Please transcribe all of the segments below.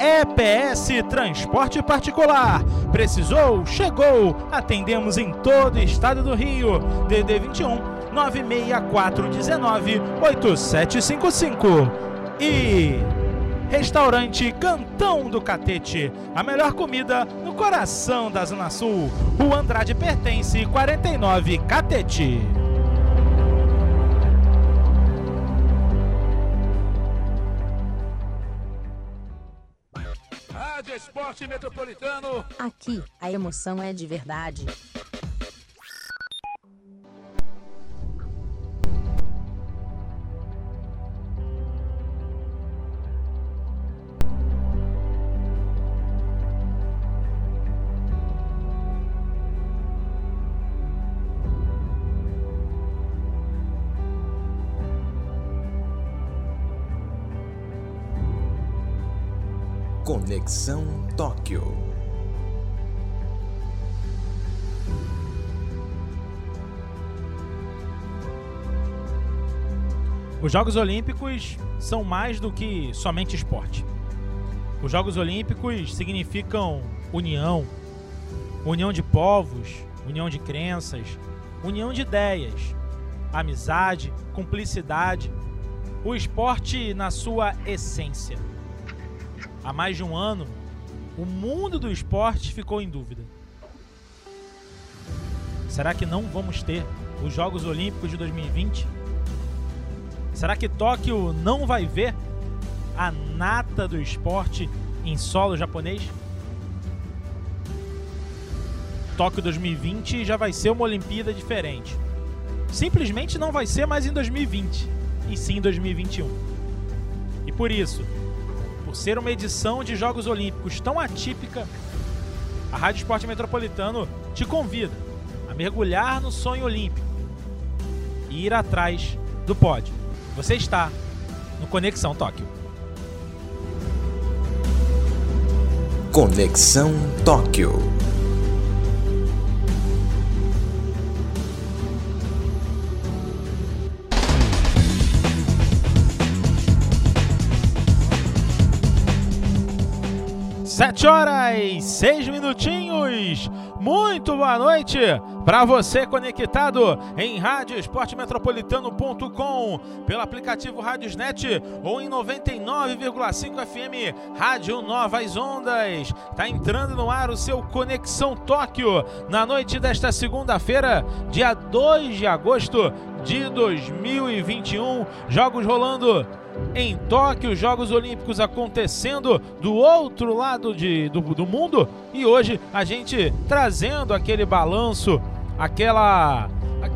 EPS Transporte Particular. Precisou? Chegou. Atendemos em todo o estado do Rio. DD 21 96419 8755. E Restaurante Cantão do Catete. A melhor comida no coração da Zona Sul. O Andrade pertence 49 Catete. Esporte Metropolitano. Aqui, a emoção é de verdade. Conexão Tóquio. Os Jogos Olímpicos são mais do que somente esporte. Os Jogos Olímpicos significam união, união de povos, união de crenças, união de ideias, amizade, cumplicidade, o esporte na sua essência. Há mais de um ano, o mundo do esporte ficou em dúvida. Será que não vamos ter os Jogos Olímpicos de 2020? Será que Tóquio não vai ver a nata do esporte em solo japonês? Tóquio 2020 já vai ser uma Olimpíada diferente. Simplesmente não vai ser mais em 2020, e sim em 2021. E por isso, ser uma edição de Jogos Olímpicos tão atípica, a Rádio Esporte Metropolitano te convida a mergulhar no sonho olímpico e ir atrás do pódio. Você está no Conexão Tóquio. Conexão Tóquio. Sete horas, seis minutinhos. Muito boa noite para você conectado em radioesportemetropolitano.com, pelo aplicativo Radiosnet ou em 99,5 FM Rádio Novas Ondas. Tá entrando no ar o seu Conexão Tóquio na noite desta segunda-feira, dia 2 de agosto de 2021. Jogos rolando em Tóquio, Jogos Olímpicos acontecendo do outro lado de, do, do mundo e hoje a gente trazendo aquele balanço, aquela.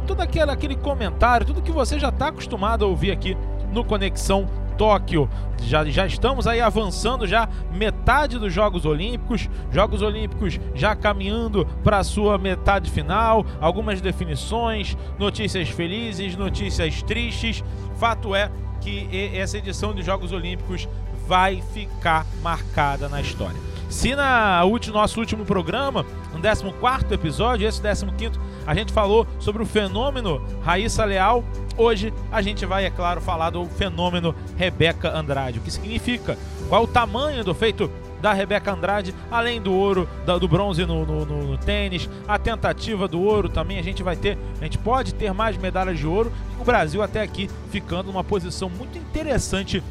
todo aquele, aquele comentário, tudo que você já está acostumado a ouvir aqui no Conexão Tóquio. Já, já estamos aí avançando já metade dos Jogos Olímpicos, Jogos Olímpicos já caminhando para a sua metade final, algumas definições, notícias felizes, notícias tristes. Fato é que essa edição dos Jogos Olímpicos vai ficar marcada na história. Se na último, nosso último programa, no 14 episódio, esse 15, a gente falou sobre o fenômeno Raíssa Leal, hoje a gente vai, é claro, falar do fenômeno Rebeca Andrade. O que significa? Qual o tamanho do feito da Rebeca Andrade, além do ouro, do bronze no, no, no, no, tênis, a tentativa do ouro também, a gente vai ter, a gente pode ter mais medalhas de ouro, o Brasil até aqui ficando numa posição muito interessante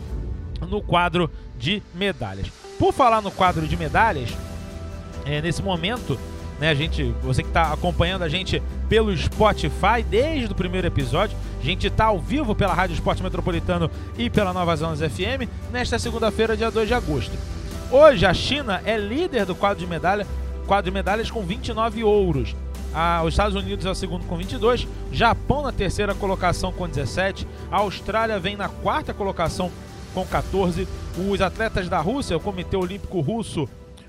no quadro de medalhas. Por falar no quadro de medalhas, é, nesse momento, né, a gente, você que está acompanhando a gente pelo Spotify desde o primeiro episódio, a gente está ao vivo pela Rádio Esporte Metropolitano e pela Nova Zonas FM nesta segunda-feira, dia 2 de agosto. Hoje a China é líder do quadro de medalha, quadro de medalhas com 29 ouros. Os Estados Unidos é o segundo com 22, Japão na terceira colocação com 17, a Austrália vem na quarta colocação com 14, os atletas da Rússia, o Comitê Olímpico Russo,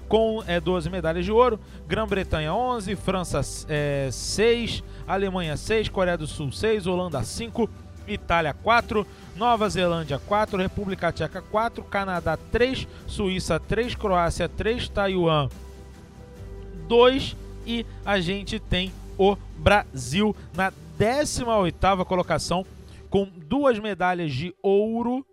com é, 12 medalhas de ouro, Grã-Bretanha 11, França é, 6, Alemanha 6, Coreia do Sul 6, Holanda 5, Itália 4, Nova Zelândia 4, República Tcheca 4, Canadá 3, Suíça 3, Croácia 3, Taiwan 2 e a gente tem o Brasil na 18ª colocação com duas medalhas de ouro,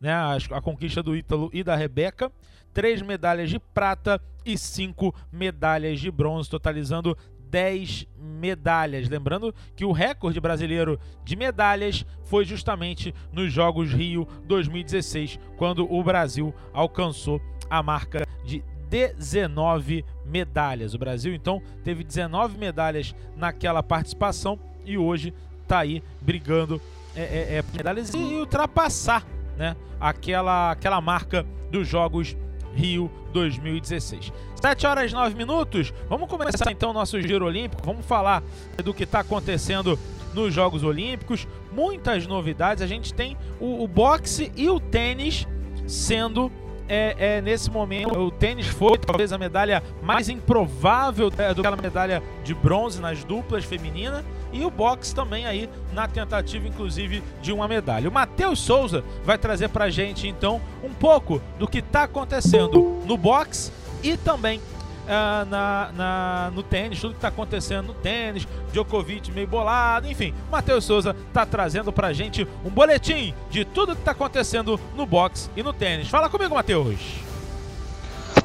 né, a, a conquista do Ítalo e da Rebeca, três medalhas de prata e cinco medalhas de bronze, totalizando 10 medalhas. Lembrando que o recorde brasileiro de medalhas foi justamente nos Jogos Rio 2016, quando o Brasil alcançou a marca de 19 medalhas. O Brasil então teve 19 medalhas naquela participação e hoje está aí brigando é, é, é, medalhas e ultrapassar né, aquela, aquela marca dos Jogos Rio 2016. 7 horas e 9 minutos. Vamos começar então o nosso giro olímpico. Vamos falar do que está acontecendo nos Jogos Olímpicos. Muitas novidades. A gente tem o, o boxe e o tênis sendo é, é, nesse momento o tênis foi talvez a medalha mais improvável é, do que a medalha de bronze nas duplas femininas e o boxe também aí na tentativa inclusive de uma medalha. O Matheus Souza vai trazer pra gente então um pouco do que está acontecendo no boxe e também uh, na, na, no tênis, tudo que está acontecendo no tênis, Djokovic meio bolado, enfim. Matheus Souza está trazendo pra gente um boletim de tudo que está acontecendo no boxe e no tênis. Fala comigo, Matheus.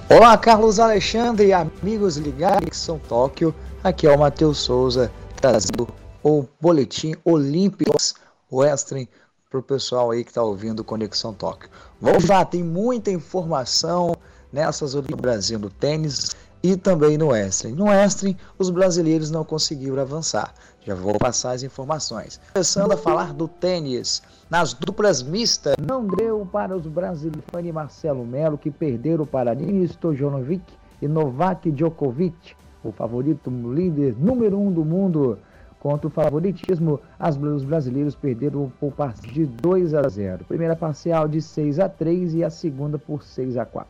Olá, Carlos Alexandre e amigos ligados que são Tóquio. Aqui é o Matheus Souza trazendo o boletim Olímpicos Western para o pessoal aí que está ouvindo Conexão Tóquio. Vamos lá, tem muita informação nessas Olimpíadas do Brasil no tênis e também no Wrestling. No Wrestling, os brasileiros não conseguiram avançar. Já vou passar as informações. Começando a falar do tênis. Nas duplas mistas, não deu para os brasileiros Fanny Marcelo Melo, que perderam para Nini Stojanovic e Novak Djokovic, o favorito líder número um do mundo. Contra o favoritismo, as, os brasileiros perderam por parte de 2 a 0. Primeira parcial de 6 a 3 e a segunda por 6 a 4.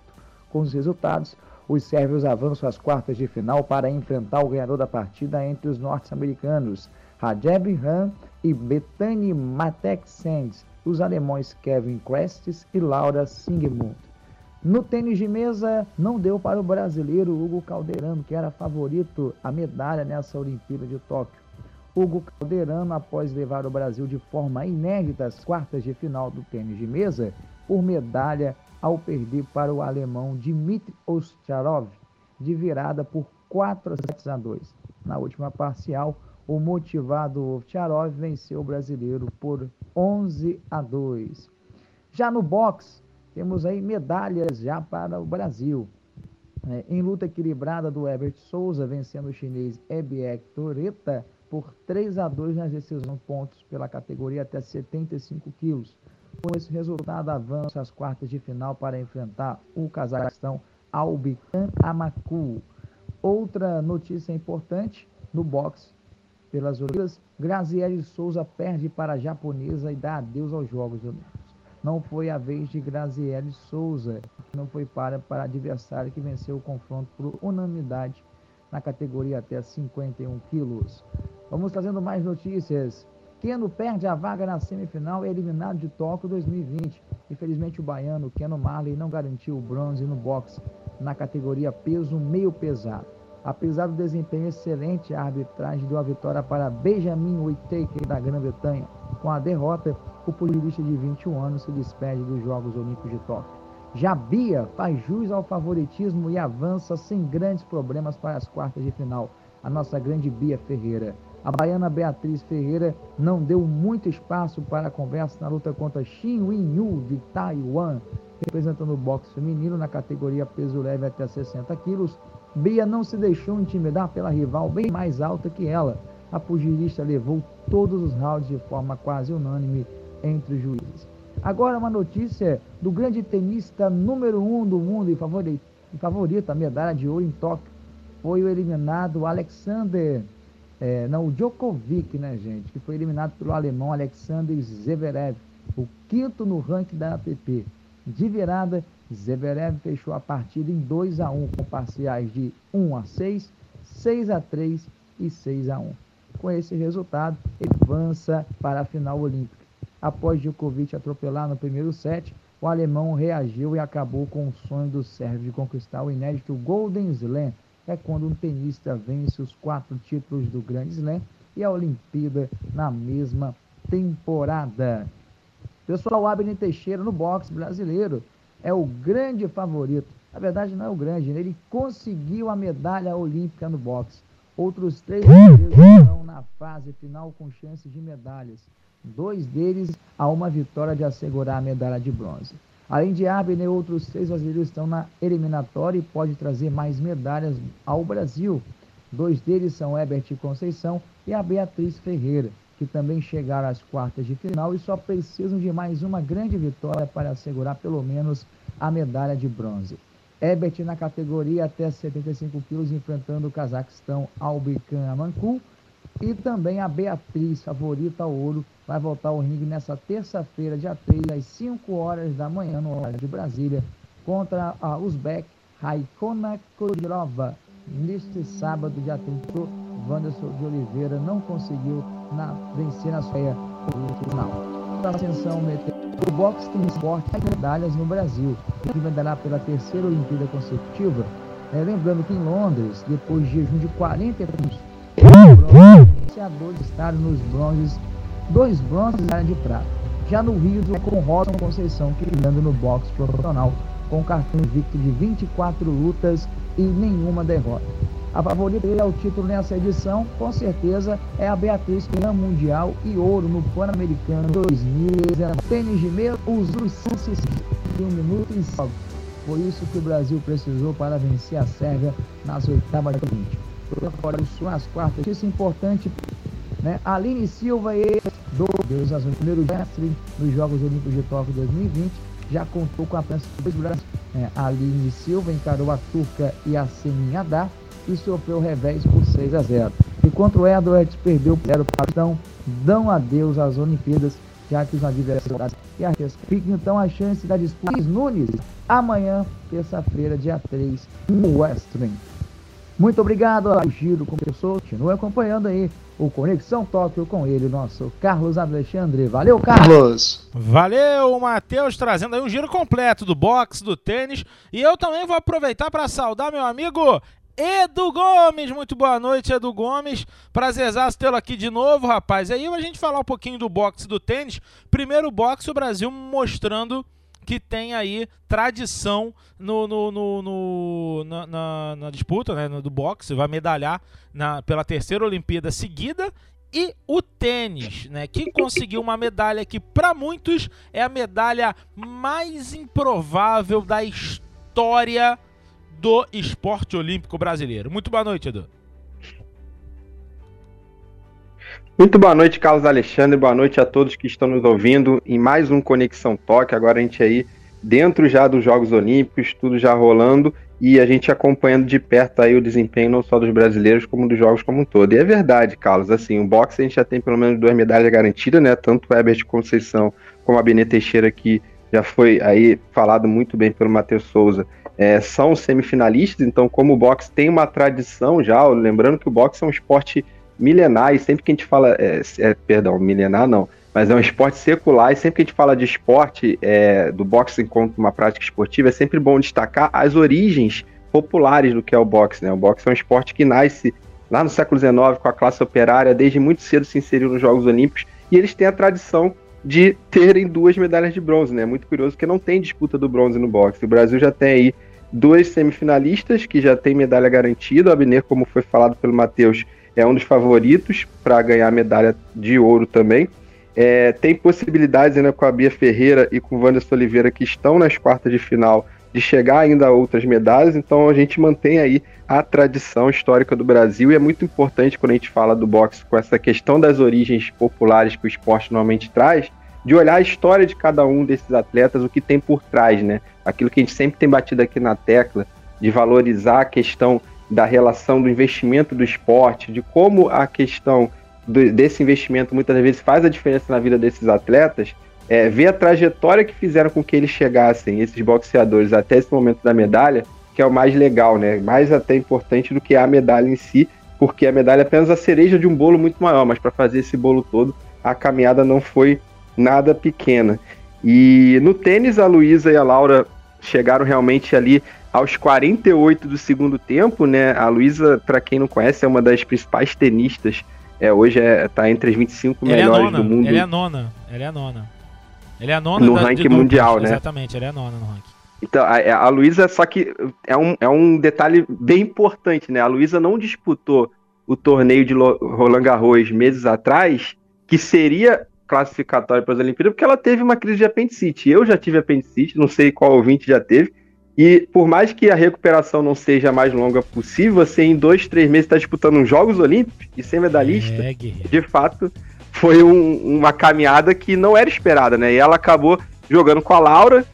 Com os resultados, os sérvios avançam às quartas de final para enfrentar o ganhador da partida entre os norte-americanos, Radeb Han e Bethany Mattek-Sands, os alemães Kevin Krestes e Laura Singmund. No tênis de mesa, não deu para o brasileiro Hugo Calderano, que era favorito à medalha nessa Olimpíada de Tóquio. Hugo Calderano, após levar o Brasil de forma inédita às quartas de final do tênis de mesa, por medalha ao perder para o alemão Dmitry Ostrov de virada por 4 sets a 2. Na última parcial, o motivado Ovtcharov venceu o brasileiro por 11 a 2. Já no boxe, temos aí medalhas já para o Brasil. É, em luta equilibrada do Herbert Souza, vencendo o chinês Ebiek Toreta por 3 a 2 nas decisões pontos pela categoria até 75 quilos. Com esse resultado, avança às quartas de final para enfrentar o Cazaquistão Albican Amaku. Outra notícia importante no boxe pelas Olimpíadas, Graziele Souza perde para a japonesa e dá adeus aos Jogos Olímpicos. Não foi a vez de Graziele Souza, não foi para para adversário que venceu o confronto por unanimidade na categoria até 51 quilos. Vamos trazendo mais notícias. Keno perde a vaga na semifinal e é eliminado de Tóquio 2020. Infelizmente, o baiano Keno Marley não garantiu o bronze no boxe na categoria peso meio pesado. Apesar do desempenho excelente, a arbitragem deu a vitória para Benjamin Whittaker da Grã-Bretanha. Com a derrota, o pugilista de 21 anos se despede dos Jogos Olímpicos de Tóquio. Já Bia faz jus ao favoritismo e avança sem grandes problemas para as quartas de final. A nossa grande Bia Ferreira. A baiana Beatriz Ferreira não deu muito espaço para a conversa na luta contra Xin Yu de Taiwan, representando o boxe feminino na categoria peso leve até 60 quilos. Bia não se deixou intimidar pela rival bem mais alta que ela. A pugilista levou todos os rounds de forma quase unânime entre os juízes. Agora uma notícia do grande tenista número um do mundo e favorito, favorito medalha de ouro em Tóquio. Foi o eliminado Alexander é, não, o Djokovic, né, gente, que foi eliminado pelo alemão Alexander Zverev, o quinto no ranking da ATP. De virada, Zverev fechou a partida em 2 a 1 com parciais de 1 a 6, 6 a 3 e 6 a 1. Com esse resultado, ele avança para a final olímpica. Após Djokovic atropelar no primeiro set, o alemão reagiu e acabou com o sonho do sérvio de conquistar o inédito Golden Slam. É quando um tenista vence os quatro títulos do Grand Slam e a Olimpíada na mesma temporada. Pessoal, o Abner Teixeira no boxe brasileiro é o grande favorito. Na verdade, não é o grande, né? ele conseguiu a medalha olímpica no boxe. Outros três estão na fase final com chances de medalhas. Dois deles a uma vitória de assegurar a medalha de bronze. Além de Abner, outros três brasileiros estão na eliminatória e pode trazer mais medalhas ao Brasil. Dois deles são Herbert Conceição e a Beatriz Ferreira que também chegaram às quartas de final e só precisam de mais uma grande vitória para assegurar pelo menos a medalha de bronze. Ebert na categoria até 75 quilos, enfrentando o Cazaquistão Albican Amankul. E também a Beatriz, favorita ao ouro, vai voltar ao ringue nessa terça-feira, dia 3, às 5 horas da manhã, no horário de Brasília, contra a Uzbek Raikona Kodirova. Neste sábado, dia 30, Wanderson de Oliveira não conseguiu na, vencer na sua final. A ascensão o boxe tem esporte medalhas no Brasil, que medalhar pela terceira Olimpíada consecutiva. É, lembrando que em Londres, depois de jejum de 40 anos, os iniciadores estaram nos bronzes, dois bronzes e de prata. Já no Rio, com Robson Conceição, que no boxe profissional, com cartão invicto de 24 lutas e nenhuma derrota. A favorita ao título nessa edição, com certeza, é a Beatriz Campeã Mundial e Ouro no Pan-Americano 2019. Tênis de meia, os Lucenses de um minuto e salve. Foi isso que o Brasil precisou para vencer a Sérvia nas oitavas de 20. Fora isso, nas quartas, isso é importante, né? Aline Silva e do Deus Azul, primeiro mestre nos Jogos Olímpicos de Tóquio 2020, já contou com a presença dos Brasil. É, Aline Silva encarou a turca e a Seminhadá e sofreu revés por 6 a 0. Enquanto o Edwards perdeu o o patão, dão adeus às Olimpíadas, já que os adversários e a fica então a chance da disputa Nunes amanhã, terça-feira, dia 3, no Western. Muito obrigado ao Giro com pessoa, continue acompanhando aí o Conexão Tóquio com ele, nosso Carlos Alexandre. Valeu, Carlos! Valeu, Matheus, trazendo aí um giro completo do boxe, do tênis. E eu também vou aproveitar para saudar meu amigo Edu Gomes, muito boa noite, Edu Gomes. Prazerzaço tê-lo aqui de novo, rapaz. Aí a gente falar um pouquinho do boxe do tênis. Primeiro boxe, o Brasil mostrando que tem aí tradição no, no, no, no na, na, na, disputa né, do boxe, vai medalhar na, pela terceira Olimpíada seguida. E o tênis, né, que conseguiu uma medalha que para muitos é a medalha mais improvável da história do esporte olímpico brasileiro. Muito boa noite, Edu. Muito boa noite, Carlos Alexandre. Boa noite a todos que estão nos ouvindo em mais um Conexão Toque. Agora a gente aí dentro já dos Jogos Olímpicos, tudo já rolando e a gente acompanhando de perto aí o desempenho não só dos brasileiros como dos jogos como um todo. E é verdade, Carlos, assim, o boxe a gente já tem pelo menos duas medalhas garantidas, né? Tanto o Herbert Conceição como a Benê Teixeira que já foi aí falado muito bem pelo Matheus Souza é, são semifinalistas, então como o boxe tem uma tradição já, lembrando que o boxe é um esporte milenar, e sempre que a gente fala, é, é, perdão, milenar não, mas é um esporte secular, e sempre que a gente fala de esporte, é, do boxe enquanto uma prática esportiva, é sempre bom destacar as origens populares do que é o boxe, né? O boxe é um esporte que nasce lá no século XIX com a classe operária, desde muito cedo se inseriu nos Jogos Olímpicos, e eles têm a tradição de terem duas medalhas de bronze, né? Muito curioso que não tem disputa do bronze no boxe. O Brasil já tem aí dois semifinalistas que já tem medalha garantida. O Abner, como foi falado pelo Matheus, é um dos favoritos para ganhar a medalha de ouro também. É, tem possibilidades ainda com a Bia Ferreira e com o Wanderson Oliveira que estão nas quartas de final de chegar ainda a outras medalhas, então a gente mantém aí a tradição histórica do Brasil e é muito importante quando a gente fala do boxe com essa questão das origens populares que o esporte normalmente traz, de olhar a história de cada um desses atletas, o que tem por trás, né? Aquilo que a gente sempre tem batido aqui na tecla, de valorizar a questão da relação do investimento do esporte, de como a questão do, desse investimento muitas vezes faz a diferença na vida desses atletas, é, ver a trajetória que fizeram com que eles chegassem, esses boxeadores, até esse momento da medalha, que é o mais legal, né? Mais até importante do que a medalha em si, porque a medalha é apenas a cereja de um bolo muito maior, mas para fazer esse bolo todo, a caminhada não foi nada pequena. E no tênis, a Luísa e a Laura chegaram realmente ali aos 48 do segundo tempo, né? A Luísa, para quem não conhece, é uma das principais tenistas. É, hoje é, tá entre as 25 ela melhores é do mundo. Ela é a nona. Ela é a nona. Ela é a nona no da, ranking mundial, né? Exatamente, ela é a nona no ranking. Então, a, a Luísa, só que é um, é um detalhe bem importante, né? A Luísa não disputou o torneio de Roland Garros meses atrás, que seria classificatório para as Olimpíadas, porque ela teve uma crise de apendicite. Eu já tive apendicite, não sei qual ouvinte já teve. E por mais que a recuperação não seja a mais longa possível, você em dois, três meses está disputando uns Jogos Olímpicos e sem medalhista, é, de fato, foi um, uma caminhada que não era esperada, né? E ela acabou jogando com a Laura,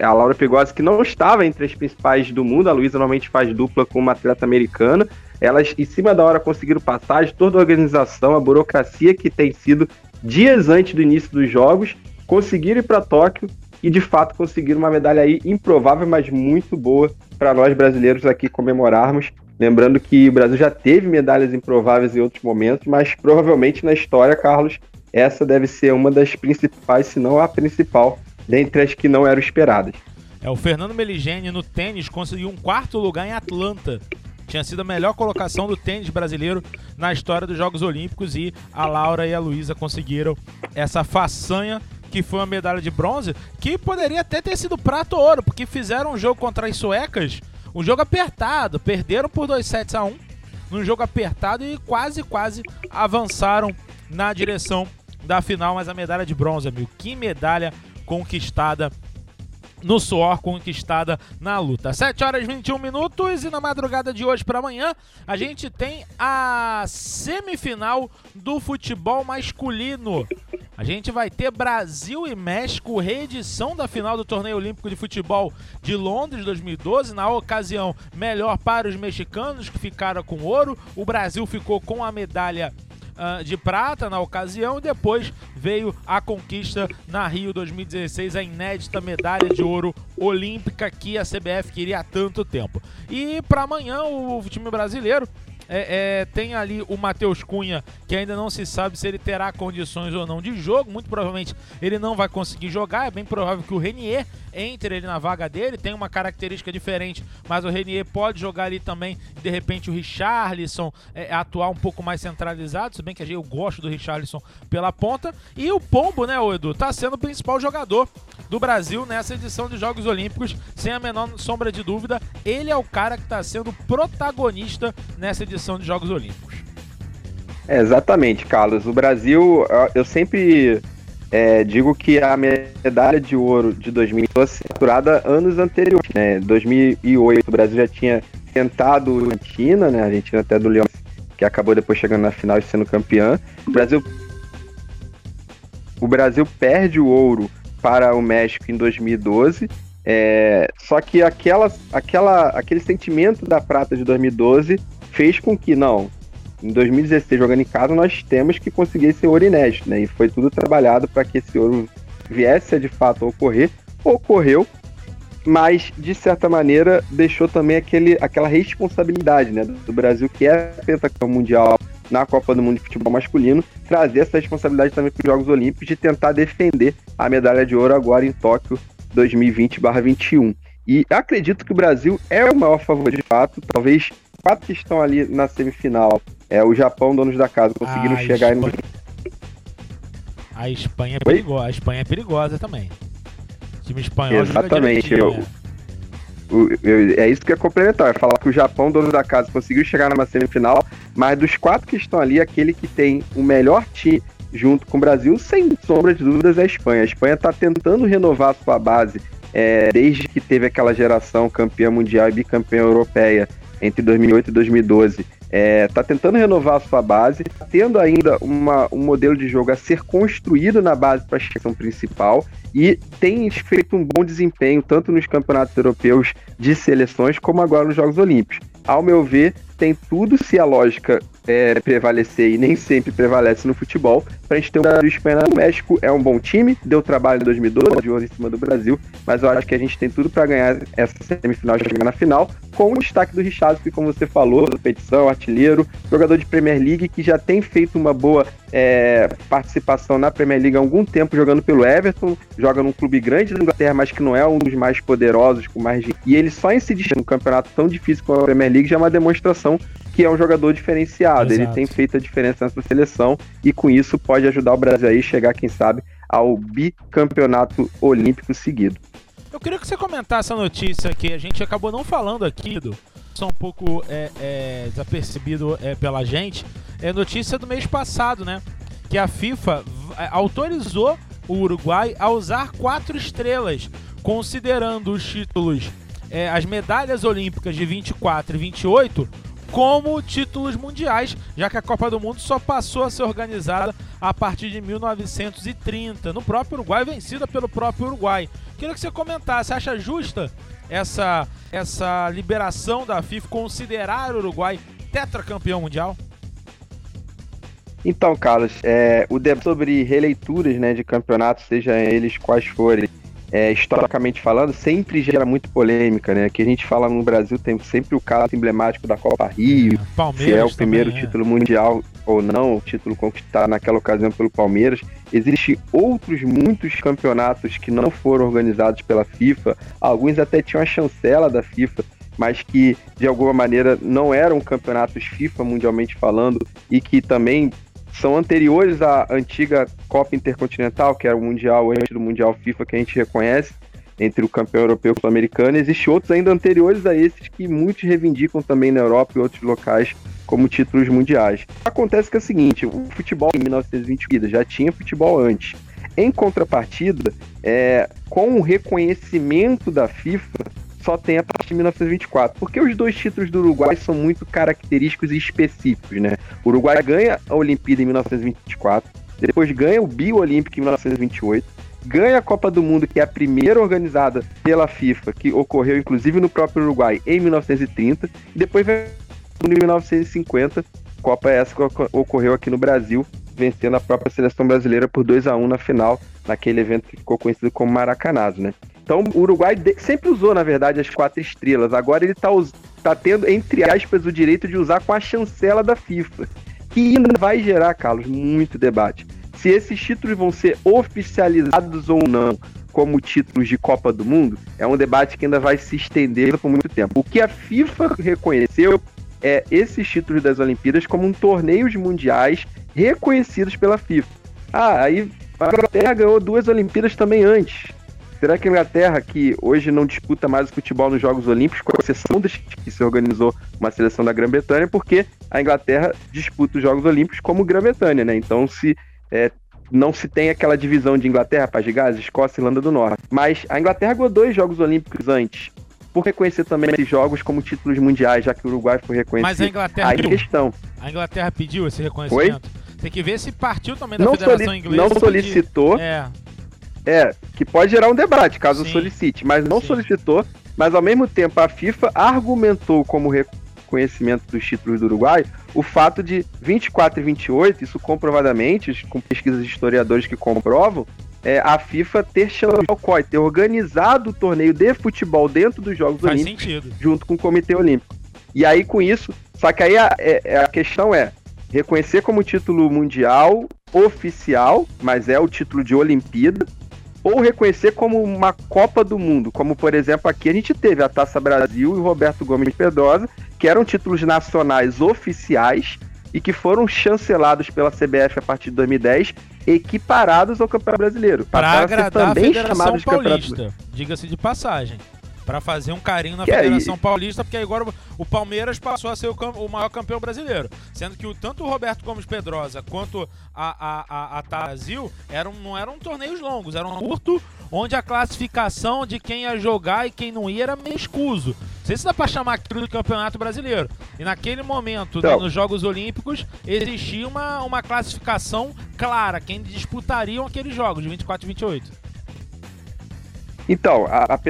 a Laura Pegosi, que não estava entre as principais do mundo, a Luísa normalmente faz dupla com uma atleta americana. Elas, em cima da hora, conseguiram passagem, toda a organização, a burocracia que tem sido dias antes do início dos jogos, conseguiram ir para Tóquio e de fato conseguiram uma medalha aí improvável, mas muito boa para nós brasileiros aqui comemorarmos. Lembrando que o Brasil já teve medalhas improváveis em outros momentos, mas provavelmente na história, Carlos, essa deve ser uma das principais, se não a principal, dentre as que não eram esperadas. É, o Fernando Meligeni no tênis conseguiu um quarto lugar em Atlanta tinha sido a melhor colocação do tênis brasileiro na história dos Jogos Olímpicos e a Laura e a Luísa conseguiram essa façanha que foi uma medalha de bronze, que poderia até ter sido prata ou ouro, porque fizeram um jogo contra as suecas, um jogo apertado, perderam por 2 sets a 1, num jogo apertado e quase, quase avançaram na direção da final, mas a medalha de bronze, amigo, que medalha conquistada no suor conquistada na luta. 7 horas e 21 minutos e na madrugada de hoje para amanhã a gente tem a semifinal do futebol masculino. A gente vai ter Brasil e México, reedição da final do Torneio Olímpico de Futebol de Londres 2012. Na ocasião, melhor para os mexicanos que ficaram com ouro. O Brasil ficou com a medalha uh, de prata na ocasião e depois veio a conquista na Rio 2016, a inédita medalha de ouro olímpica que a CBF queria há tanto tempo. E para amanhã o time brasileiro é, é, tem ali o Matheus Cunha, que ainda não se sabe se ele terá condições ou não de jogo. Muito provavelmente ele não vai conseguir jogar. É bem provável que o Renier entre ele na vaga dele. Tem uma característica diferente, mas o Renier pode jogar ali também. De repente o Richarlison é, atuar um pouco mais centralizado. Se bem que eu gosto do Richarlison pela ponta. E o Pombo, né, Edu, tá sendo o principal jogador do Brasil nessa edição de Jogos Olímpicos, sem a menor sombra de dúvida. Ele é o cara que está sendo protagonista nessa edição de Jogos Olímpicos. É, exatamente, Carlos. O Brasil, eu sempre é, digo que a medalha de ouro de 2012 capturada anos anteriores, né? 2008 o Brasil já tinha tentado a Argentina, né? A Argentina até do Leão, que acabou depois chegando na final e sendo campeã. O Brasil o Brasil perde o ouro para o México em 2012. É, só que aquela, aquela, aquele sentimento da prata de 2012 fez com que, não, em 2016, jogando em casa, nós temos que conseguir esse ouro inédito, né? E foi tudo trabalhado para que esse ouro viesse de fato a ocorrer. Ocorreu, mas de certa maneira deixou também aquele, aquela responsabilidade né, do Brasil, que é pentacampeão mundial na Copa do Mundo de Futebol Masculino, trazer essa responsabilidade também para os Jogos Olímpicos de tentar defender a medalha de ouro agora em Tóquio 2020-21. E acredito que o Brasil é o maior favorito de fato, talvez quatro que estão ali na semifinal, é o Japão, donos da casa, conseguiram a chegar Espanha... no... A Espanha é perigosa, a Espanha é perigosa também. O time espanhol Exatamente. Eu, né? eu, é isso que é complementar. É falar que o Japão, dono da casa, conseguiu chegar numa semifinal, mas dos quatro que estão ali, aquele que tem o melhor time junto com o Brasil, sem sombra de dúvidas, é a Espanha. A Espanha está tentando renovar sua base é, desde que teve aquela geração campeã mundial e bicampeã europeia entre 2008 e 2012. É, tá tentando renovar a sua base, tá tendo ainda uma, um modelo de jogo a ser construído na base para a questão principal e tem feito um bom desempenho tanto nos campeonatos europeus de seleções como agora nos Jogos Olímpicos. Ao meu ver, tem tudo se a lógica é, prevalecer e nem sempre prevalece no futebol, pra gente ter um Brasil Espanha no México é um bom time, deu trabalho em 2012, de ouro em cima do Brasil, mas eu acho que a gente tem tudo para ganhar essa semifinal e chegar na final, com o destaque do Richardson, que como você falou, competição, artilheiro, jogador de Premier League que já tem feito uma boa é, participação na Premier League há algum tempo jogando pelo Everton, joga num clube grande da Inglaterra, mas que não é um dos mais poderosos, com mais e ele só insistir num campeonato tão difícil como a Premier League já é uma demonstração que é um jogador diferenciado. Exato. Ele tem feito a diferença nessa seleção e com isso pode ajudar o Brasil aí chegar, quem sabe, ao bicampeonato olímpico seguido. Eu queria que você comentasse a notícia que a gente acabou não falando aqui, do só um pouco é, é, desapercebido é, pela gente. É notícia do mês passado, né? Que a FIFA é, autorizou o Uruguai a usar quatro estrelas, considerando os títulos, é, as medalhas olímpicas de 24 e 28 como títulos mundiais, já que a Copa do Mundo só passou a ser organizada a partir de 1930, no próprio Uruguai, vencida pelo próprio Uruguai. Queria que você comentasse, acha justa essa, essa liberação da FIFA considerar o Uruguai tetracampeão mundial? Então, Carlos, é, o debate sobre releituras né, de campeonatos, seja eles quais forem, é, historicamente falando, sempre gera muito polêmica, né? Que a gente fala no Brasil tem sempre o caso emblemático da Copa Rio, Palmeiras se é o primeiro também, é. título mundial ou não, o título conquistado naquela ocasião pelo Palmeiras. Existem outros muitos campeonatos que não foram organizados pela FIFA, alguns até tinham a chancela da FIFA, mas que de alguma maneira não eram campeonatos FIFA mundialmente falando e que também são anteriores à antiga Copa Intercontinental, que era o Mundial antes do Mundial FIFA que a gente reconhece, entre o campeão europeu e o sul-americano. Existem outros ainda anteriores a esses que muitos reivindicam também na Europa e outros locais como títulos mundiais. Acontece que é o seguinte, o futebol em 1920 já tinha futebol antes. Em contrapartida, é, com o reconhecimento da FIFA, só tem a partir de 1924. Porque os dois títulos do Uruguai são muito característicos e específicos, né? O Uruguai ganha a Olimpíada em 1924, depois ganha o Bio Olímpico em 1928, ganha a Copa do Mundo, que é a primeira organizada pela FIFA, que ocorreu inclusive no próprio Uruguai em 1930, e depois vem em 1950, Copa essa que ocorreu aqui no Brasil, vencendo a própria seleção brasileira por 2 a 1 na final, naquele evento que ficou conhecido como Maracanazo, né? Então o Uruguai sempre usou, na verdade, as quatro estrelas. Agora ele está tá tendo, entre aspas, o direito de usar com a chancela da FIFA. Que ainda vai gerar, Carlos, muito debate. Se esses títulos vão ser oficializados ou não como títulos de Copa do Mundo, é um debate que ainda vai se estender por muito tempo. O que a FIFA reconheceu é esses títulos das Olimpíadas como um torneios mundiais reconhecidos pela FIFA. Ah, aí a Inglaterra ganhou duas Olimpíadas também antes. Será que a Inglaterra, que hoje não disputa mais o futebol nos Jogos Olímpicos, com exceção de que se organizou uma seleção da Grã-Bretanha, porque a Inglaterra disputa os Jogos Olímpicos como Grã-Bretanha, né? Então, se é, não se tem aquela divisão de Inglaterra, Paz de Gás, Escócia e Irlanda do Norte. Mas a Inglaterra ganhou dois Jogos Olímpicos antes. Por reconhecer também esses jogos como títulos mundiais, já que o Uruguai foi reconhecido. Mas a Inglaterra Aí questão. A Inglaterra pediu esse reconhecimento. Oi? Tem que ver se partiu também da não Federação Inglesa. Não solicitou. É. É, que pode gerar um debate, caso Sim. solicite, mas não Sim. solicitou, mas ao mesmo tempo a FIFA argumentou como reconhecimento dos títulos do Uruguai o fato de 24 e 28, isso comprovadamente, com pesquisas de historiadores que comprovam, é, a FIFA ter COI, ter organizado o torneio de futebol dentro dos Jogos Faz Olímpicos, sentido. junto com o Comitê Olímpico. E aí, com isso, só que aí a, é, a questão é reconhecer como título mundial oficial, mas é o título de Olimpíada, ou reconhecer como uma Copa do Mundo, como por exemplo aqui a gente teve a Taça Brasil e o Roberto Gomes Pedrosa, que eram títulos nacionais oficiais e que foram chancelados pela CBF a partir de 2010, equiparados ao Campeonato Brasileiro. Para agradar também a Federação Paulista, diga-se de passagem para fazer um carinho na que Federação Paulista, porque agora o Palmeiras passou a ser o, o, maior campeão brasileiro. Sendo que o, tanto o Roberto Gomes Pedrosa quanto a, a, a, a Brasil eram, não eram torneios longos, eram curto, onde a classificação de quem ia jogar e quem não ia era meio escuso. Não sei se dá para chamar aquilo de campeonato brasileiro. E naquele momento, né, nos Jogos Olímpicos, existia uma, uma classificação clara, quem disputariam aqueles jogos de 24 e 28. Então, a, a,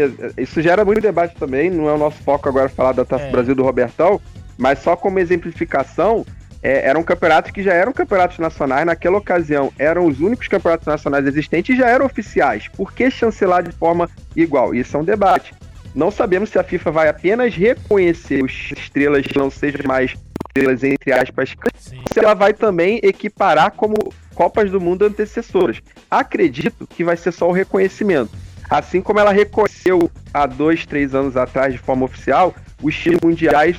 isso gera muito debate também, não é o nosso foco agora falar da Taça é. Brasil do Robertão, mas só como exemplificação, é, eram campeonatos que já eram campeonatos nacionais, naquela ocasião eram os únicos campeonatos nacionais existentes e já eram oficiais. Por que chancelar de forma igual? Isso é um debate. Não sabemos se a FIFA vai apenas reconhecer as estrelas que não sejam mais estrelas entre aspas, Sim. se ela vai também equiparar como Copas do Mundo antecessoras. Acredito que vai ser só o reconhecimento. Assim como ela reconheceu há dois, três anos atrás, de forma oficial, os times mundiais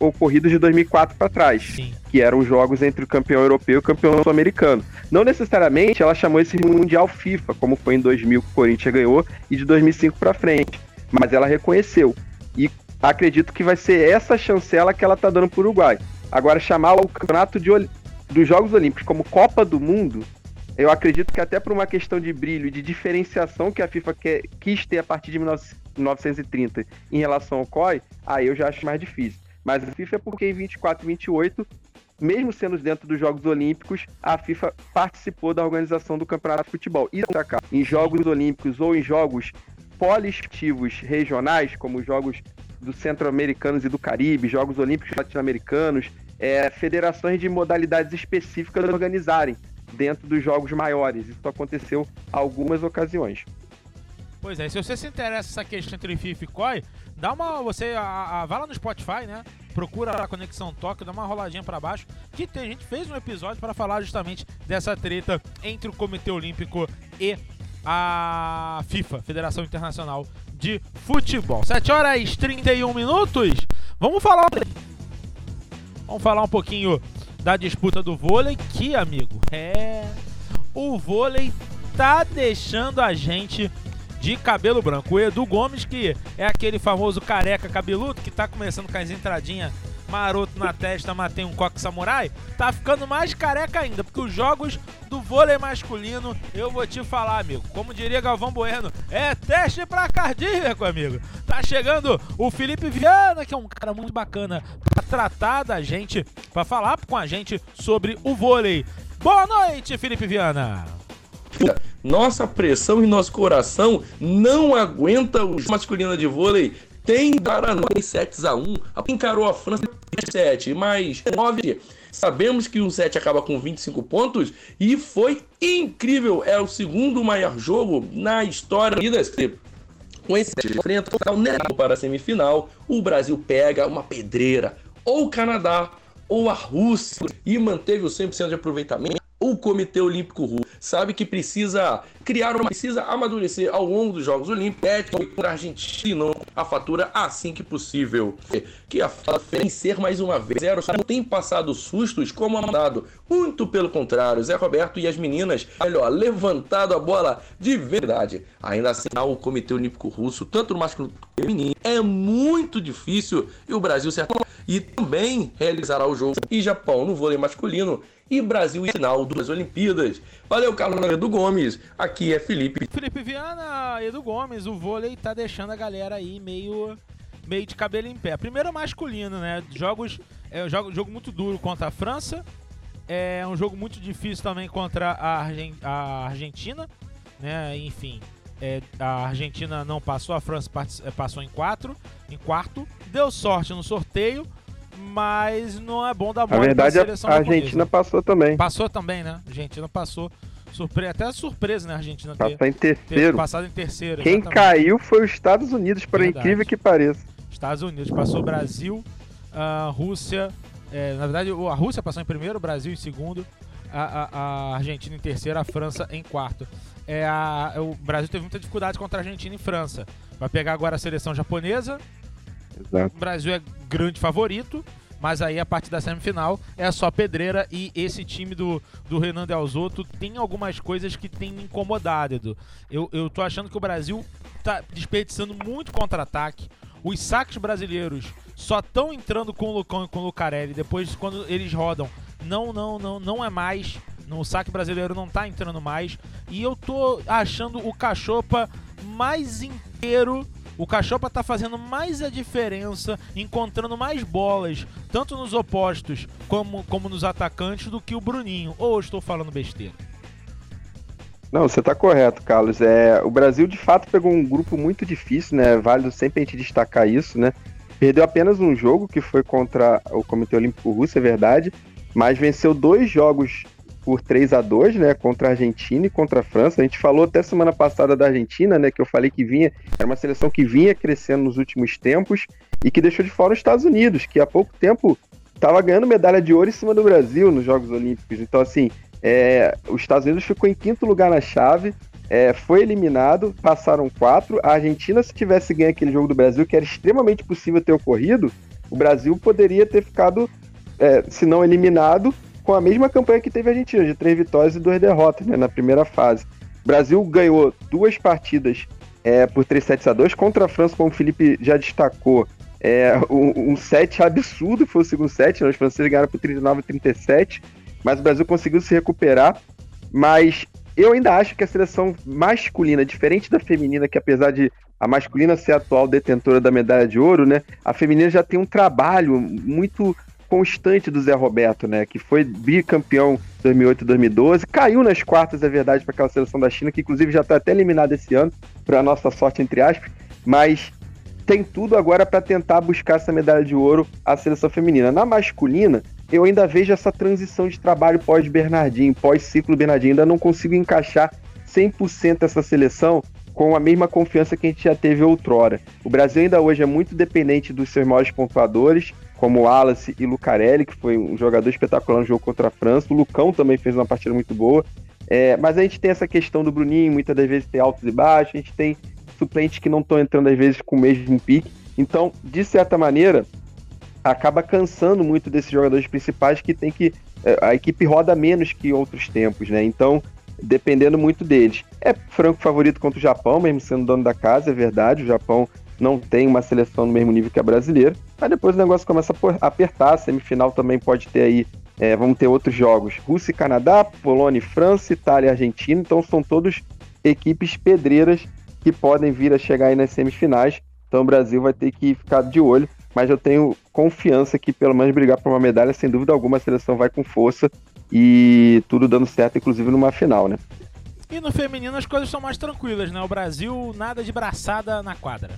ocorridos de 2004 para trás, Sim. que eram os jogos entre o campeão europeu e o campeão sul-americano. Não necessariamente ela chamou esse mundial FIFA, como foi em 2000 que o Corinthians ganhou e de 2005 para frente, mas ela reconheceu. E acredito que vai ser essa chancela que ela tá dando para o Uruguai. Agora chamar o campeonato de, dos Jogos Olímpicos como Copa do Mundo eu acredito que até por uma questão de brilho e de diferenciação que a FIFA quer, quis ter a partir de 1930 em relação ao COI, aí eu já acho mais difícil. Mas a FIFA é porque em 24 e 28, mesmo sendo dentro dos Jogos Olímpicos, a FIFA participou da organização do Campeonato de Futebol. E em Jogos Olímpicos ou em jogos poliesportivos regionais, como os Jogos do Centro-Americanos e do Caribe, Jogos Olímpicos Latino-Americanos, é, federações de modalidades específicas organizarem dentro dos jogos maiores. Isso aconteceu algumas ocasiões. Pois é, se você se interessa essa questão entre FIFA e COI, dá uma. Você a, a, vai lá no Spotify, né? Procura a Conexão Tóquio, dá uma roladinha para baixo. Que tem, a gente fez um episódio para falar justamente dessa treta entre o Comitê Olímpico e a FIFA, Federação Internacional de Futebol. 7 horas e 31 minutos. Vamos falar. Vamos falar um pouquinho da disputa do vôlei, que, amigo, é. O vôlei tá deixando a gente de cabelo branco. O Edu Gomes, que é aquele famoso careca cabeludo que tá começando com as entradinhas maroto na testa, matei um coque samurai, tá ficando mais careca ainda, porque os jogos do vôlei masculino, eu vou te falar, amigo, como diria Galvão Bueno, é teste pra cardíaco, amigo. Tá chegando o Felipe Viana, que é um cara muito bacana pra tratar da gente, pra falar com a gente sobre o vôlei. Boa noite, Felipe Viana. Nossa pressão e nosso coração não aguenta o masculino de vôlei tem Guaraná 7 a 1 encarou a França 7, mais 9. Sabemos que um 7 acaba com 25 pontos e foi incrível. É o segundo maior jogo na história das com esse enfrenta o para a semifinal, o Brasil pega uma pedreira, ou o Canadá, ou a Rússia, e manteve o 100% de aproveitamento o Comitê Olímpico Russo sabe que precisa criar uma precisa amadurecer ao longo dos Jogos Olímpicos e para a Argentina a fatura assim que possível. Que a em ser mais uma vez zero não tem passado sustos como mandado. Muito pelo contrário, Zé Roberto e as meninas, melhor, levantado a bola de verdade. Ainda assim, o Comitê Olímpico Russo, tanto no masculino quanto no feminino, é muito difícil e o Brasil certamente e também realizará o jogo e Japão no vôlei masculino e Brasil em final das Olimpíadas. Valeu, Carlos Edu Gomes. Aqui é Felipe. Felipe Viana, Edu Gomes, o vôlei tá deixando a galera aí meio meio de cabelo em pé. Primeiro masculino, né? Jogos é um jogo, jogo muito duro contra a França. É um jogo muito difícil também contra a, Argen a Argentina, né? Enfim, é, a Argentina não passou, a França passou em quatro, em quarto. Deu sorte no sorteio, mas não é bom dar mole Na verdade, a Argentina passou também. Passou também, né? A Argentina passou. Surpre... Até surpresa, né? A Argentina ter, em terceiro. ter passado em terceiro. Quem exatamente. caiu foi os Estados Unidos, por verdade. incrível que pareça. Estados Unidos. Passou Brasil, a Rússia. É, na verdade, a Rússia passou em primeiro, o Brasil em segundo, a, a, a Argentina em terceiro, a França em quarto. É, a, o Brasil teve muita dificuldade contra a Argentina e França. Vai pegar agora a seleção japonesa, Exato. O Brasil é grande favorito, mas aí a partir da semifinal é só pedreira e esse time do, do Renan Delzotto tem algumas coisas que tem me incomodado, Edu. Eu, eu tô achando que o Brasil tá desperdiçando muito contra-ataque. Os saques brasileiros só estão entrando com o Lucão e com o Lucarelli. Depois, quando eles rodam, não, não, não, não é mais. No saque brasileiro não tá entrando mais. E eu tô achando o Cachopa mais inteiro o Cachopa tá fazendo mais a diferença, encontrando mais bolas, tanto nos opostos como, como nos atacantes, do que o Bruninho. Ou estou falando besteira? Não, você está correto, Carlos. É, o Brasil de fato pegou um grupo muito difícil, né? Válido sempre a gente destacar isso, né? Perdeu apenas um jogo que foi contra o Comitê Olímpico Russo, é verdade. mas venceu dois jogos por 3 a 2 né, contra a Argentina e contra a França. A gente falou até semana passada da Argentina, né, que eu falei que vinha, era uma seleção que vinha crescendo nos últimos tempos e que deixou de fora os Estados Unidos, que há pouco tempo estava ganhando medalha de ouro em cima do Brasil nos Jogos Olímpicos. Então, assim, é, os Estados Unidos ficou em quinto lugar na chave, é, foi eliminado, passaram quatro. A Argentina, se tivesse ganho aquele jogo do Brasil, que era extremamente possível ter ocorrido, o Brasil poderia ter ficado, é, se não eliminado, com a mesma campanha que teve a Argentina, de três vitórias e duas derrotas né, na primeira fase. O Brasil ganhou duas partidas é, por 3 sets a 2 contra a França, como o Felipe já destacou. É, um, um set absurdo foi o segundo set, né? os franceses ganharam por 39 a 37, mas o Brasil conseguiu se recuperar. Mas eu ainda acho que a seleção masculina, diferente da feminina, que apesar de a masculina ser a atual detentora da medalha de ouro, né, a feminina já tem um trabalho muito constante do Zé Roberto, né? Que foi bicampeão 2008 2012, caiu nas quartas, é verdade, para aquela seleção da China, que inclusive já está até eliminada esse ano, para nossa sorte, entre aspas, mas tem tudo agora para tentar buscar essa medalha de ouro a seleção feminina. Na masculina, eu ainda vejo essa transição de trabalho pós-Bernardinho, pós-ciclo Bernardinho, ainda não consigo encaixar 100% essa seleção com a mesma confiança que a gente já teve outrora. O Brasil ainda hoje é muito dependente dos seus maiores pontuadores, como Wallace e Lucarelli, que foi um jogador espetacular no jogo contra a França. O Lucão também fez uma partida muito boa. É, mas a gente tem essa questão do Bruninho, muitas das vezes tem altos e baixos, a gente tem suplentes que não estão entrando às vezes com o mesmo pique. Então, de certa maneira, acaba cansando muito desses jogadores principais que tem que. É, a equipe roda menos que outros tempos, né? Então, dependendo muito deles. É franco favorito contra o Japão, mesmo sendo dono da casa, é verdade. O Japão não tem uma seleção no mesmo nível que a brasileira. Aí depois o negócio começa a apertar, semifinal também pode ter aí, é, vamos ter outros jogos. Rússia e Canadá, Polônia e França, Itália e Argentina, então são todos equipes pedreiras que podem vir a chegar aí nas semifinais. Então o Brasil vai ter que ficar de olho, mas eu tenho confiança que pelo menos brigar por uma medalha, sem dúvida alguma, a seleção vai com força e tudo dando certo, inclusive numa final, né? E no feminino as coisas são mais tranquilas, né? O Brasil nada de braçada na quadra.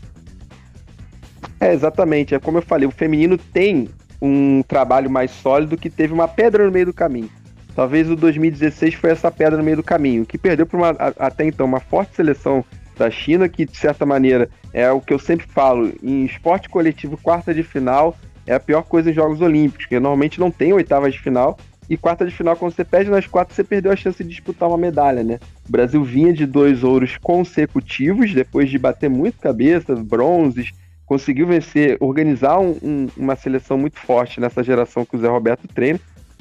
É, exatamente. É como eu falei, o feminino tem um trabalho mais sólido que teve uma pedra no meio do caminho. Talvez o 2016 foi essa pedra no meio do caminho, que perdeu para até então uma forte seleção da China, que de certa maneira é o que eu sempre falo, em esporte coletivo, quarta de final é a pior coisa em Jogos Olímpicos, porque normalmente não tem oitavas de final, e quarta de final, quando você perde nas quatro, você perdeu a chance de disputar uma medalha, né? O Brasil vinha de dois ouros consecutivos, depois de bater muito cabeça, bronzes, conseguiu vencer, organizar um, um, uma seleção muito forte nessa geração que o Zé Roberto treina.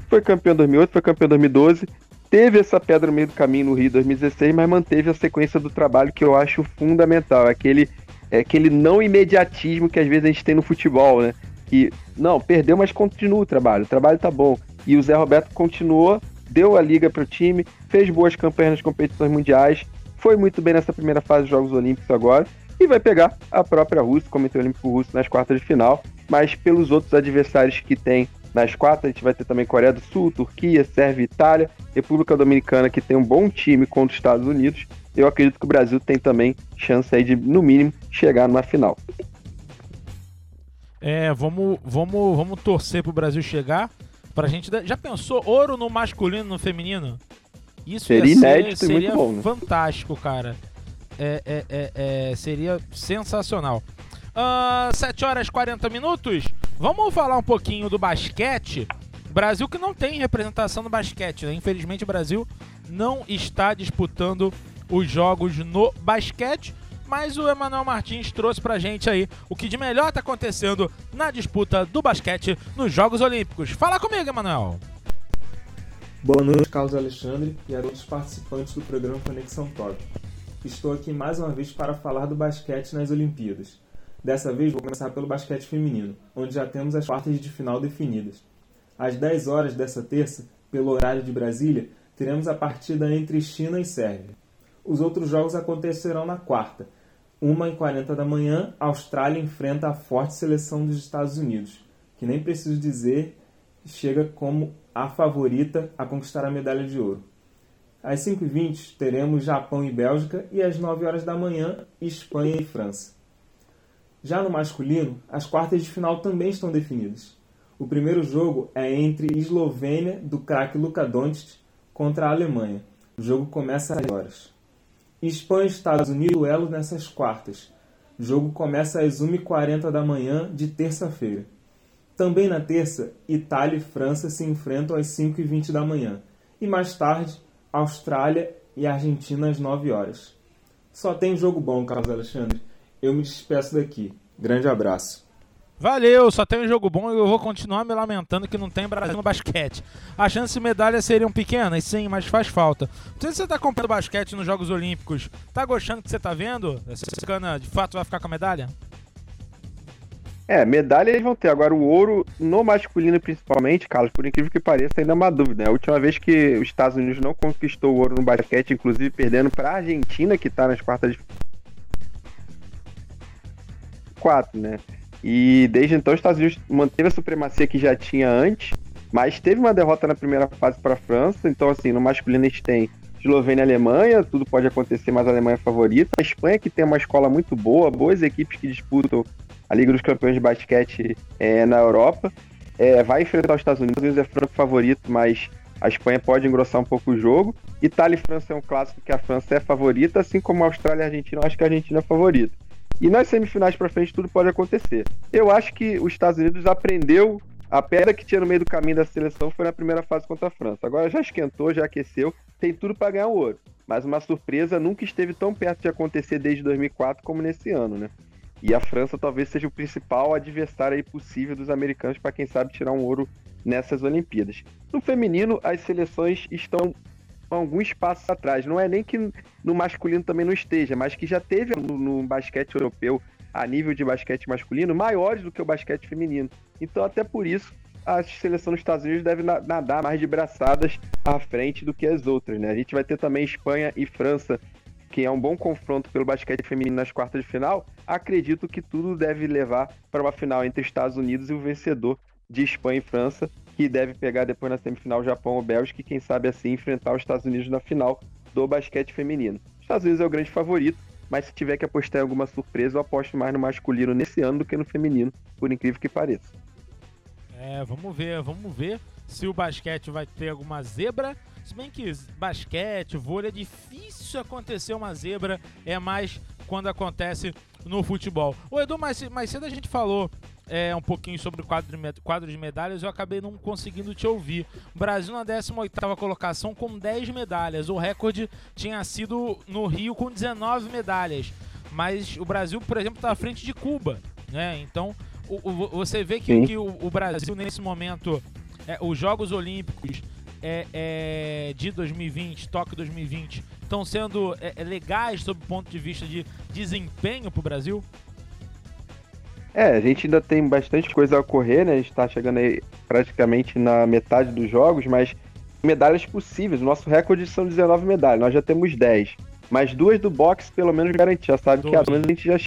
Foi campeão em 2008, foi campeão em 2012, teve essa pedra no meio do caminho no Rio 2016, mas manteve a sequência do trabalho que eu acho fundamental, aquele é aquele não imediatismo que às vezes a gente tem no futebol, né? Que não, perdeu, mas continua o trabalho, o trabalho tá bom. E o Zé Roberto continuou, deu a liga para o time, fez boas campanhas nas competições mundiais, foi muito bem nessa primeira fase dos Jogos Olímpicos agora e vai pegar a própria Rússia, Comitê Olímpico Russo, nas quartas de final. Mas pelos outros adversários que tem nas quartas, a gente vai ter também Coreia do Sul, Turquia, Sérvia, Itália, República Dominicana, que tem um bom time contra os Estados Unidos. Eu acredito que o Brasil tem também chance aí de, no mínimo, chegar numa final. É, vamos, vamos, vamos torcer pro Brasil chegar. Pra gente. Já pensou ouro no masculino e no feminino? Isso seria inédito ser, seria e muito bom, né? fantástico, cara é, é, é, é, seria sensacional. Uh, 7 horas e 40 minutos. Vamos falar um pouquinho do basquete. Brasil que não tem representação no basquete, né? Infelizmente o Brasil não está disputando os jogos no basquete, mas o Emanuel Martins trouxe pra gente aí o que de melhor tá acontecendo na disputa do basquete nos Jogos Olímpicos. Fala comigo, Emanuel. Boa noite, Carlos Alexandre e a todos os participantes do programa Conexão Top estou aqui mais uma vez para falar do basquete nas Olimpíadas. Dessa vez vou começar pelo basquete feminino, onde já temos as quartas de final definidas. Às 10 horas dessa terça, pelo horário de Brasília, teremos a partida entre China e Sérvia. Os outros jogos acontecerão na quarta. 1h40 da manhã, a Austrália enfrenta a forte seleção dos Estados Unidos, que nem preciso dizer chega como a favorita a conquistar a medalha de ouro. Às 5h20 teremos Japão e Bélgica e às 9 horas da manhã Espanha e França. Já no masculino, as quartas de final também estão definidas. O primeiro jogo é entre Eslovênia, do craque Luka Doncic, contra a Alemanha. O jogo começa às horas. Espanha e Estados Unidos duelo nessas quartas. O jogo começa às 1h40 da manhã de terça-feira. Também na terça, Itália e França se enfrentam às 5h20 da manhã. E mais tarde, Austrália e Argentina às 9 horas. Só tem jogo bom, Carlos Alexandre. Eu me despeço daqui. Grande abraço. Valeu, só tem um jogo bom e eu vou continuar me lamentando que não tem Brasil no basquete. As chances de medalhas seriam pequenas, sim, mas faz falta. Não sei se você está acompanhando basquete nos Jogos Olímpicos. Tá gostando do que você está vendo? Essa cana de fato vai ficar com a medalha? É, medalha eles vão ter. Agora, o ouro, no masculino principalmente, Carlos, por incrível que pareça, ainda é uma dúvida. Né? A última vez que os Estados Unidos não conquistou o ouro no basquete, inclusive perdendo para a Argentina, que está nas quartas de. Quatro, né? E desde então, os Estados Unidos manteve a supremacia que já tinha antes, mas teve uma derrota na primeira fase para a França. Então, assim, no masculino a gente tem Eslovênia e Alemanha, tudo pode acontecer, mas a Alemanha é favorita. A Espanha, que tem uma escola muito boa, boas equipes que disputam a Liga dos Campeões de Basquete é, na Europa. É, vai enfrentar os Estados Unidos, Estados Unidos é franco favorito, mas a Espanha pode engrossar um pouco o jogo. Itália e França é um clássico que a França é favorita, assim como a Austrália e a Argentina, eu acho que a Argentina é favorita. E nas semifinais para frente tudo pode acontecer. Eu acho que os Estados Unidos aprendeu a pedra que tinha no meio do caminho da seleção foi na primeira fase contra a França. Agora já esquentou, já aqueceu, tem tudo para ganhar o ouro. Mas uma surpresa nunca esteve tão perto de acontecer desde 2004 como nesse ano, né? E a França talvez seja o principal adversário possível dos americanos para quem sabe tirar um ouro nessas Olimpíadas. No feminino, as seleções estão alguns passos atrás. Não é nem que no masculino também não esteja, mas que já teve no, no, basquete europeu, a nível de basquete masculino, maiores do que o basquete feminino. Então, até por isso, a seleção dos Estados Unidos deve nadar mais de braçadas à frente do que as outras. Né? A gente vai ter também Espanha e França, que é um bom confronto pelo basquete feminino nas quartas de final. Acredito que tudo deve levar para uma final entre Estados Unidos e o vencedor de Espanha e França, que deve pegar depois na semifinal Japão ou Bélgica e quem sabe assim enfrentar os Estados Unidos na final do basquete feminino. Os Estados Unidos é o grande favorito, mas se tiver que apostar em alguma surpresa, eu aposto mais no masculino nesse ano do que no feminino, por incrível que pareça. É, vamos ver, vamos ver se o basquete vai ter alguma zebra. Se bem que basquete, vôlei é difícil acontecer uma zebra, é mais quando acontece no futebol. O Edu, mais, mais cedo a gente falou é, um pouquinho sobre o quadro quadro de medalhas, eu acabei não conseguindo te ouvir. Brasil na 18ª colocação com 10 medalhas. O recorde tinha sido no Rio com 19 medalhas. Mas o Brasil, por exemplo, está à frente de Cuba. Né? Então, o, o, você vê que, que o, o, Brasil, nesse momento, é, os Jogos Olímpicos é, é, de 2020, Tóquio 2020, estão sendo é, é, legais sob o ponto de vista de desempenho para o Brasil? É, a gente ainda tem bastante coisa a ocorrer, né? A gente tá chegando aí praticamente na metade dos jogos, mas medalhas possíveis. O nosso recorde são 19 medalhas, nós já temos 10. Mas duas do boxe, pelo menos, garantir. Já sabe que a a gente já.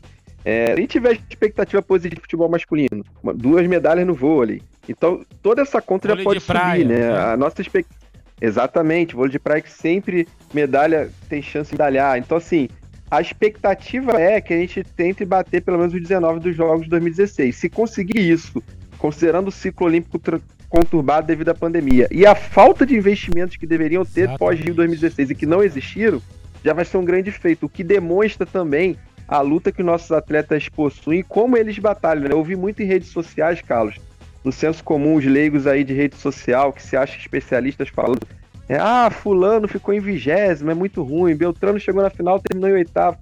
É, gente tiver expectativa positiva de futebol masculino, duas medalhas no vôlei. Então, toda essa conta vôlei já pode subir, praia, né? né? A nossa expectativa. Exatamente, vôlei de praia que sempre medalha tem chance de medalhar. Então, assim, a expectativa é que a gente tente bater pelo menos os 19 dos Jogos de 2016. Se conseguir isso, considerando o ciclo olímpico conturbado devido à pandemia e a falta de investimentos que deveriam ter pós-Rio 2016 e que não existiram, já vai ser um grande feito. O que demonstra também a luta que nossos atletas possuem como eles batalham. Né? Eu ouvi muito em redes sociais, Carlos, no senso comum, os leigos aí de rede social que se acham especialistas falando é, ah, fulano ficou em vigésimo, é muito ruim. Beltrano chegou na final, terminou em oitavo.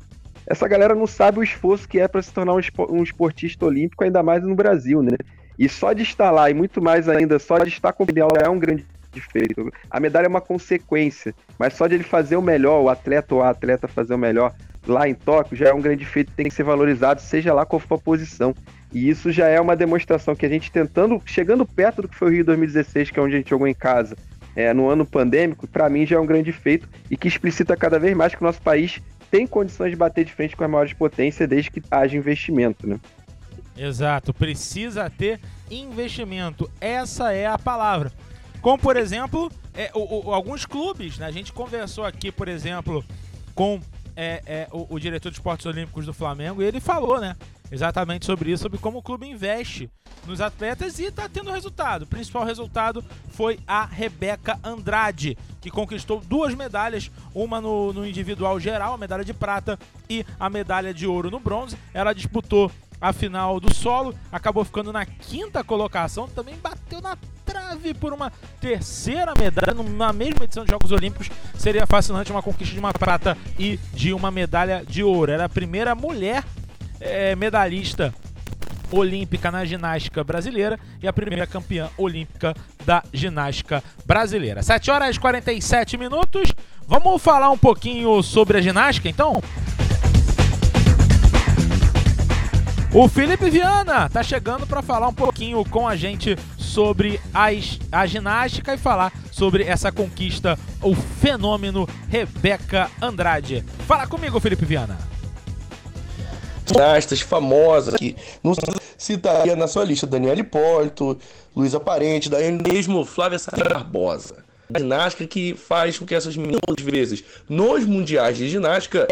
Essa galera não sabe o esforço que é para se tornar um esportista olímpico, ainda mais no Brasil, né? E só de estar lá, e muito mais ainda, só de estar com o é um grande feito. A medalha é uma consequência, mas só de ele fazer o melhor, o atleta ou a atleta fazer o melhor lá em Tóquio, já é um grande feito, tem que ser valorizado, seja lá qual for a posição. E isso já é uma demonstração que a gente tentando, chegando perto do que foi o Rio 2016, que é onde a gente jogou em casa, é, no ano pandêmico, para mim já é um grande feito e que explicita cada vez mais que o nosso país tem condições de bater de frente com as maiores potências desde que haja investimento, né? Exato, precisa ter investimento. Essa é a palavra. Como, por exemplo, é, o, o, alguns clubes, né? A gente conversou aqui, por exemplo, com é, é, o, o, diretor de esportes olímpicos do Flamengo ele falou, né? exatamente sobre isso, sobre como o clube investe nos atletas e está tendo resultado. O principal resultado foi a Rebeca Andrade, que conquistou duas medalhas, uma no, no individual geral, a medalha de prata, e a medalha de ouro no bronze. Ela disputou a final do solo, acabou ficando na quinta colocação, também bateu na trave por uma terceira medalha na mesma edição dos Jogos Olímpicos. Seria fascinante uma conquista de uma prata e de uma medalha de ouro. Era a primeira mulher é, medalhista olímpica na ginástica brasileira e a primeira campeã olímpica da ginástica brasileira. 7 horas e 47 minutos. Vamos falar um pouquinho sobre a ginástica, então? O Felipe Viana tá chegando para falar um pouquinho com a gente sobre as, a ginástica e falar sobre essa conquista, o fenômeno Rebeca Andrade. Fala comigo, Felipe Viana. Ginastas famosas que não citaria na sua lista Daniela Hipólito, Luiz Aparente, daí mesmo Flávia Barbosa ginástica que faz com que essas meninas, às vezes, nos mundiais de ginástica,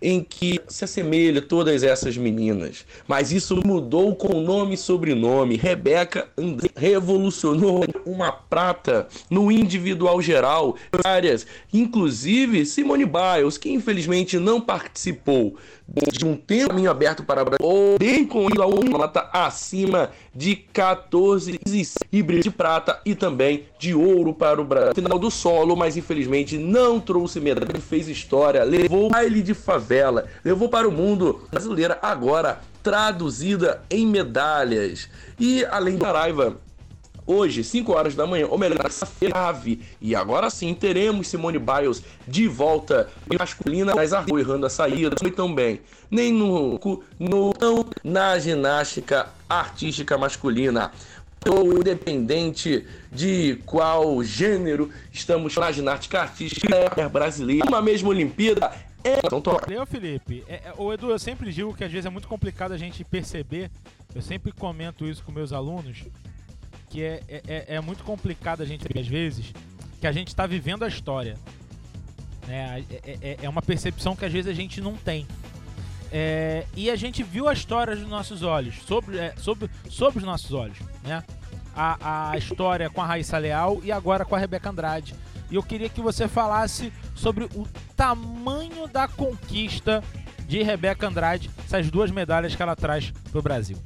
em que se assemelha todas essas meninas. Mas isso mudou com nome e sobrenome. Rebeca revolucionou uma prata no individual geral, áreas, inclusive Simone Biles, que infelizmente não participou de um tempo caminho aberto para ou bem com uma nota acima de 14 híbridos de prata e também de ouro para o Brasil. Final do solo, mas infelizmente não trouxe medalha, fez história, levou baile de favela, levou para o mundo brasileira agora traduzida em medalhas. E além da Araiva, hoje, 5 horas da manhã, ou melhor, ave. E agora sim teremos Simone Biles de volta masculina, mas errando a saída, foi tão bem. Nem no, no não na ginástica artística masculina. Ou independente de qual gênero estamos na ginástica artística é brasileira, uma mesma Olimpíada é. Então, Leo Felipe, é, é, o Edu, eu sempre digo que às vezes é muito complicado a gente perceber. Eu sempre comento isso com meus alunos que é, é, é, é muito complicado a gente, às vezes, que a gente está vivendo a história. Né? É, é, é, uma percepção que às vezes a gente não tem. É, e a gente viu a história dos nossos olhos, sobre, é, sobre, sobre os nossos olhos. Né? A, a história com a Raíssa Leal e agora com a Rebeca Andrade. E eu queria que você falasse sobre o tamanho da conquista de Rebeca Andrade, essas duas medalhas que ela traz para o Brasil.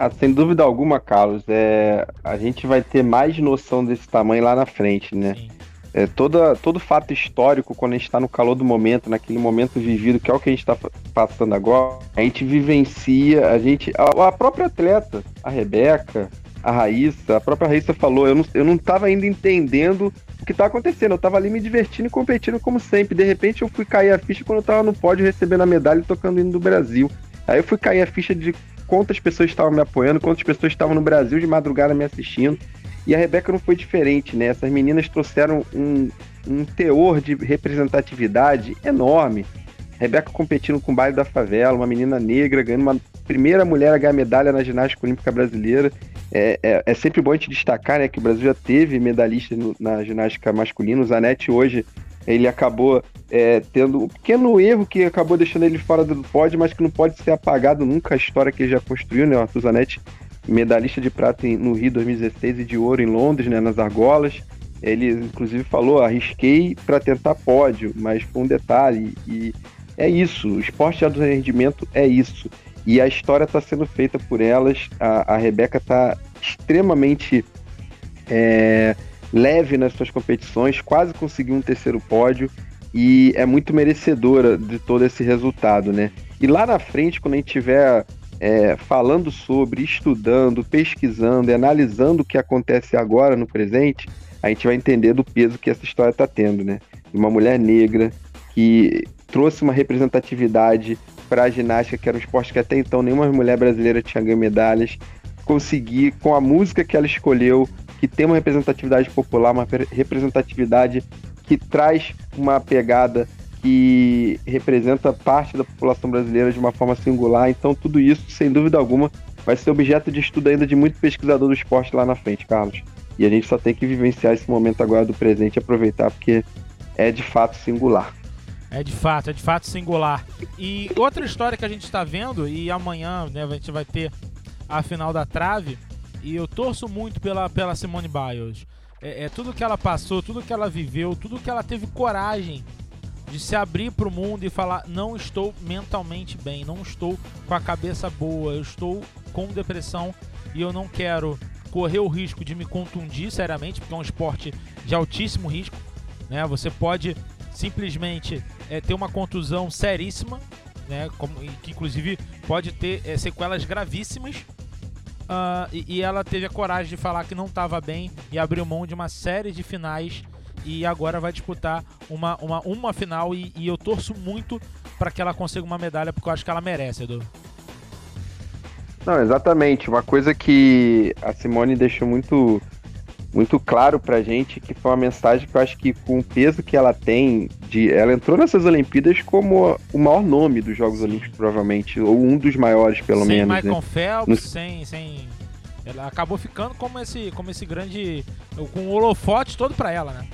Ah, sem dúvida alguma, Carlos, é, a gente vai ter mais noção desse tamanho lá na frente, né? É, toda, todo fato histórico, quando a gente está no calor do momento, naquele momento vivido, que é o que a gente está passando agora, a gente vivencia, a gente. A, a, própria atleta, a Rebeca, a Raíssa, a própria Raíssa falou, eu não, eu não tava ainda entendendo o que tá acontecendo, eu tava ali me divertindo e competindo como sempre. De repente eu fui cair a ficha quando eu tava no pódio recebendo a medalha e tocando o hino do Brasil. Aí eu fui cair a ficha de quantas pessoas estavam me apoiando, quantas pessoas estavam no Brasil de madrugada me assistindo. E a Rebeca não foi diferente, né? Essas meninas trouxeram um, um teor de representatividade enorme. Rebeca competindo com o baile da favela, uma menina negra, ganhando uma primeira mulher a ganhar medalha na ginástica olímpica brasileira. É, é, é sempre bom a gente destacar né, que o Brasil já teve medalhistas na ginástica masculina. O Zanetti hoje ele acabou é, tendo um pequeno erro que acabou deixando ele fora do pódio, mas que não pode ser apagado nunca a história que ele já construiu, né? O Arthur medalhista de prata no Rio 2016 e de ouro em Londres, né? Nas argolas. Ele, inclusive, falou: arrisquei para tentar pódio, mas foi um detalhe. E é isso, o esporte de alto rendimento é isso. E a história está sendo feita por elas. A, a Rebeca está extremamente é, leve nas suas competições, quase conseguiu um terceiro pódio e é muito merecedora de todo esse resultado, né? E lá na frente, quando a gente estiver é, falando sobre, estudando, pesquisando e analisando o que acontece agora no presente, a gente vai entender do peso que essa história está tendo, né? Uma mulher negra que trouxe uma representatividade para a ginástica, que era um esporte que até então nenhuma mulher brasileira tinha ganho medalhas, conseguir, com a música que ela escolheu, que tem uma representatividade popular, uma representatividade que traz uma pegada que representa parte da população brasileira de uma forma singular. Então, tudo isso, sem dúvida alguma, vai ser objeto de estudo ainda de muito pesquisador do esporte lá na frente, Carlos. E a gente só tem que vivenciar esse momento agora do presente e aproveitar, porque é de fato singular. É de fato, é de fato singular. E outra história que a gente está vendo, e amanhã né, a gente vai ter a final da trave, e eu torço muito pela, pela Simone Biles. É, é tudo que ela passou, tudo que ela viveu, tudo que ela teve coragem de se abrir para o mundo e falar: não estou mentalmente bem, não estou com a cabeça boa, eu estou com depressão e eu não quero correr o risco de me contundir seriamente, porque é um esporte de altíssimo risco. Né? Você pode simplesmente é, ter uma contusão seríssima, né? Como, que inclusive pode ter é, sequelas gravíssimas. Uh, e, e, ela teve a coragem de falar que não estava bem e abriu mão de uma série de finais e agora vai disputar uma, uma, uma final e, e eu torço muito para que ela consiga uma medalha porque eu acho que ela merece, Edu. Não, exatamente. Uma coisa que a Simone deixou muito muito claro pra gente que foi uma mensagem que eu acho que com o peso que ela tem de ela entrou nessas Olimpíadas como o maior nome dos Jogos Olímpicos provavelmente ou um dos maiores pelo sem menos Michael né? Phelps no... sem sem ela acabou ficando como esse como esse grande com o holofote todo para ela né?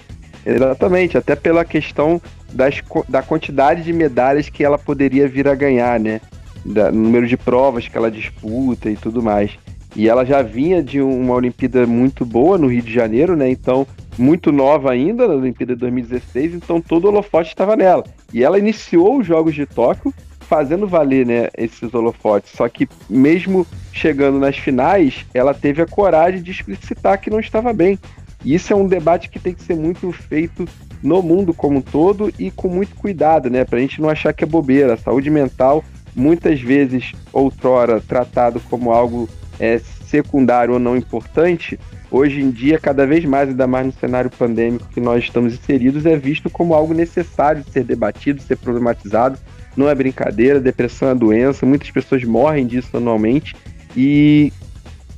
Exatamente até pela questão das, da quantidade de medalhas que ela poderia vir a ganhar né? Da, número de provas que ela disputa e tudo mais e ela já vinha de uma Olimpíada muito boa no Rio de Janeiro, né? Então, muito nova ainda na Olimpíada de 2016, então todo o holofote estava nela. E ela iniciou os Jogos de Tóquio fazendo valer, né, esses holofotes. Só que mesmo chegando nas finais, ela teve a coragem de explicitar que não estava bem. E isso é um debate que tem que ser muito feito no mundo como um todo e com muito cuidado, né? Pra gente não achar que é bobeira. A saúde mental, muitas vezes, outrora, tratado como algo é, secundário ou não importante, hoje em dia, cada vez mais, ainda mais no cenário pandêmico que nós estamos inseridos, é visto como algo necessário de ser debatido, ser problematizado. Não é brincadeira, depressão é doença, muitas pessoas morrem disso anualmente e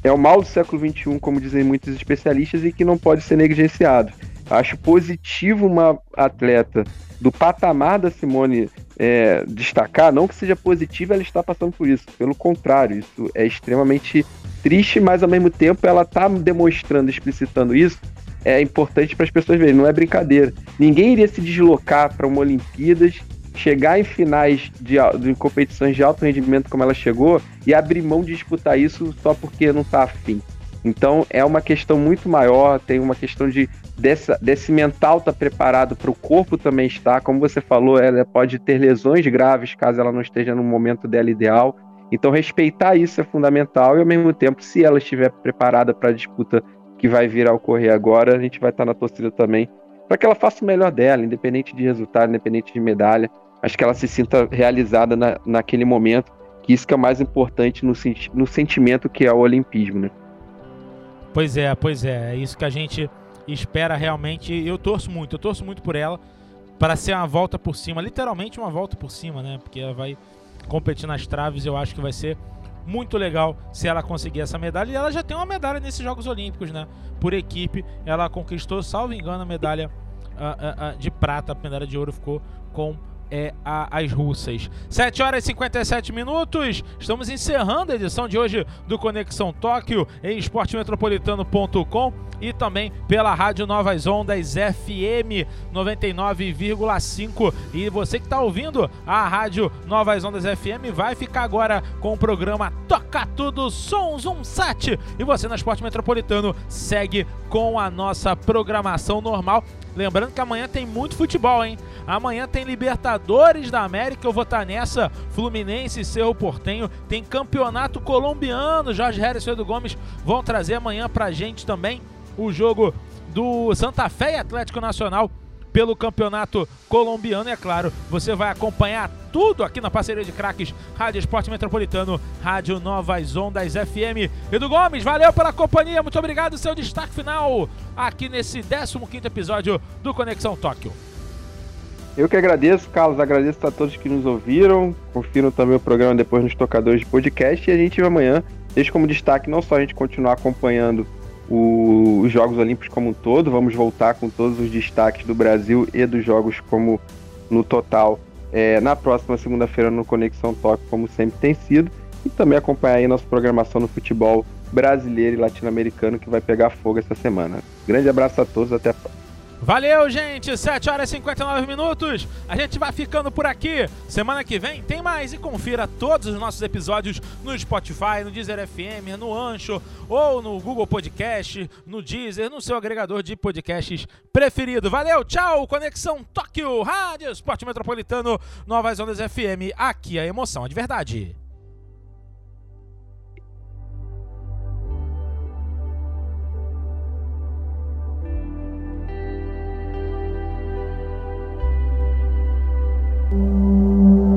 é o mal do século XXI, como dizem muitos especialistas, e que não pode ser negligenciado. Acho positivo uma atleta do patamar da Simone é, destacar, não que seja positivo ela estar passando por isso, pelo contrário, isso é extremamente triste, mas ao mesmo tempo ela está demonstrando, explicitando isso, é importante para as pessoas verem, não é brincadeira. Ninguém iria se deslocar para uma Olimpíadas, chegar em finais de, de competições de alto rendimento como ela chegou e abrir mão de disputar isso só porque não está afim. Então é uma questão muito maior, tem uma questão de dessa, desse mental estar tá preparado para o corpo também estar. Como você falou, ela pode ter lesões graves caso ela não esteja no momento dela ideal. Então respeitar isso é fundamental e ao mesmo tempo, se ela estiver preparada para a disputa que vai vir a ocorrer agora, a gente vai estar tá na torcida também para que ela faça o melhor dela, independente de resultado, independente de medalha. Acho que ela se sinta realizada na, naquele momento, que isso que é o mais importante no, no sentimento que é o olimpismo, né? Pois é, pois é. É isso que a gente espera realmente. Eu torço muito, eu torço muito por ela para ser uma volta por cima, literalmente uma volta por cima, né? Porque ela vai competir nas traves. Eu acho que vai ser muito legal se ela conseguir essa medalha. E ela já tem uma medalha nesses Jogos Olímpicos, né? Por equipe, ela conquistou, salvo engano, a medalha uh, uh, uh, de prata. A medalha de ouro ficou com é a, as russas. 7 horas e 57 minutos. Estamos encerrando a edição de hoje do Conexão Tóquio em esportemetropolitano.com e também pela Rádio Novas Ondas FM 99,5. E você que está ouvindo a Rádio Novas Ondas FM vai ficar agora com o programa Toca Tudo Sons um Sat. E você na Esporte Metropolitano segue com a nossa programação normal. Lembrando que amanhã tem muito futebol, hein? Amanhã tem Libertadores da América, eu vou estar nessa. Fluminense e Cerro Portenho. Tem Campeonato Colombiano. Jorge Harris e Edu Gomes vão trazer amanhã pra gente também o jogo do Santa Fé e Atlético Nacional pelo Campeonato Colombiano. E é claro, você vai acompanhar tudo aqui na parceria de craques Rádio Esporte Metropolitano, Rádio Novas Ondas FM. Edu Gomes, valeu pela companhia, muito obrigado. Seu destaque final aqui nesse 15 episódio do Conexão Tóquio. Eu que agradeço, Carlos, agradeço a todos que nos ouviram, confiram também o programa depois nos tocadores de podcast e a gente amanhã deixa como destaque não só a gente continuar acompanhando o, os Jogos Olímpicos como um todo, vamos voltar com todos os destaques do Brasil e dos Jogos como no total é, na próxima segunda-feira no Conexão Toque, como sempre tem sido, e também acompanhar aí nossa programação no futebol brasileiro e latino-americano que vai pegar fogo essa semana. Grande abraço a todos, até a próxima. Valeu, gente! 7 horas e 59 minutos. A gente vai ficando por aqui. Semana que vem tem mais e confira todos os nossos episódios no Spotify, no Deezer FM, no Ancho ou no Google Podcast, no Deezer, no seu agregador de podcasts preferido. Valeu, tchau! Conexão Tóquio, Rádio Esporte Metropolitano, Novas Ondas FM. Aqui a emoção é de verdade. うん。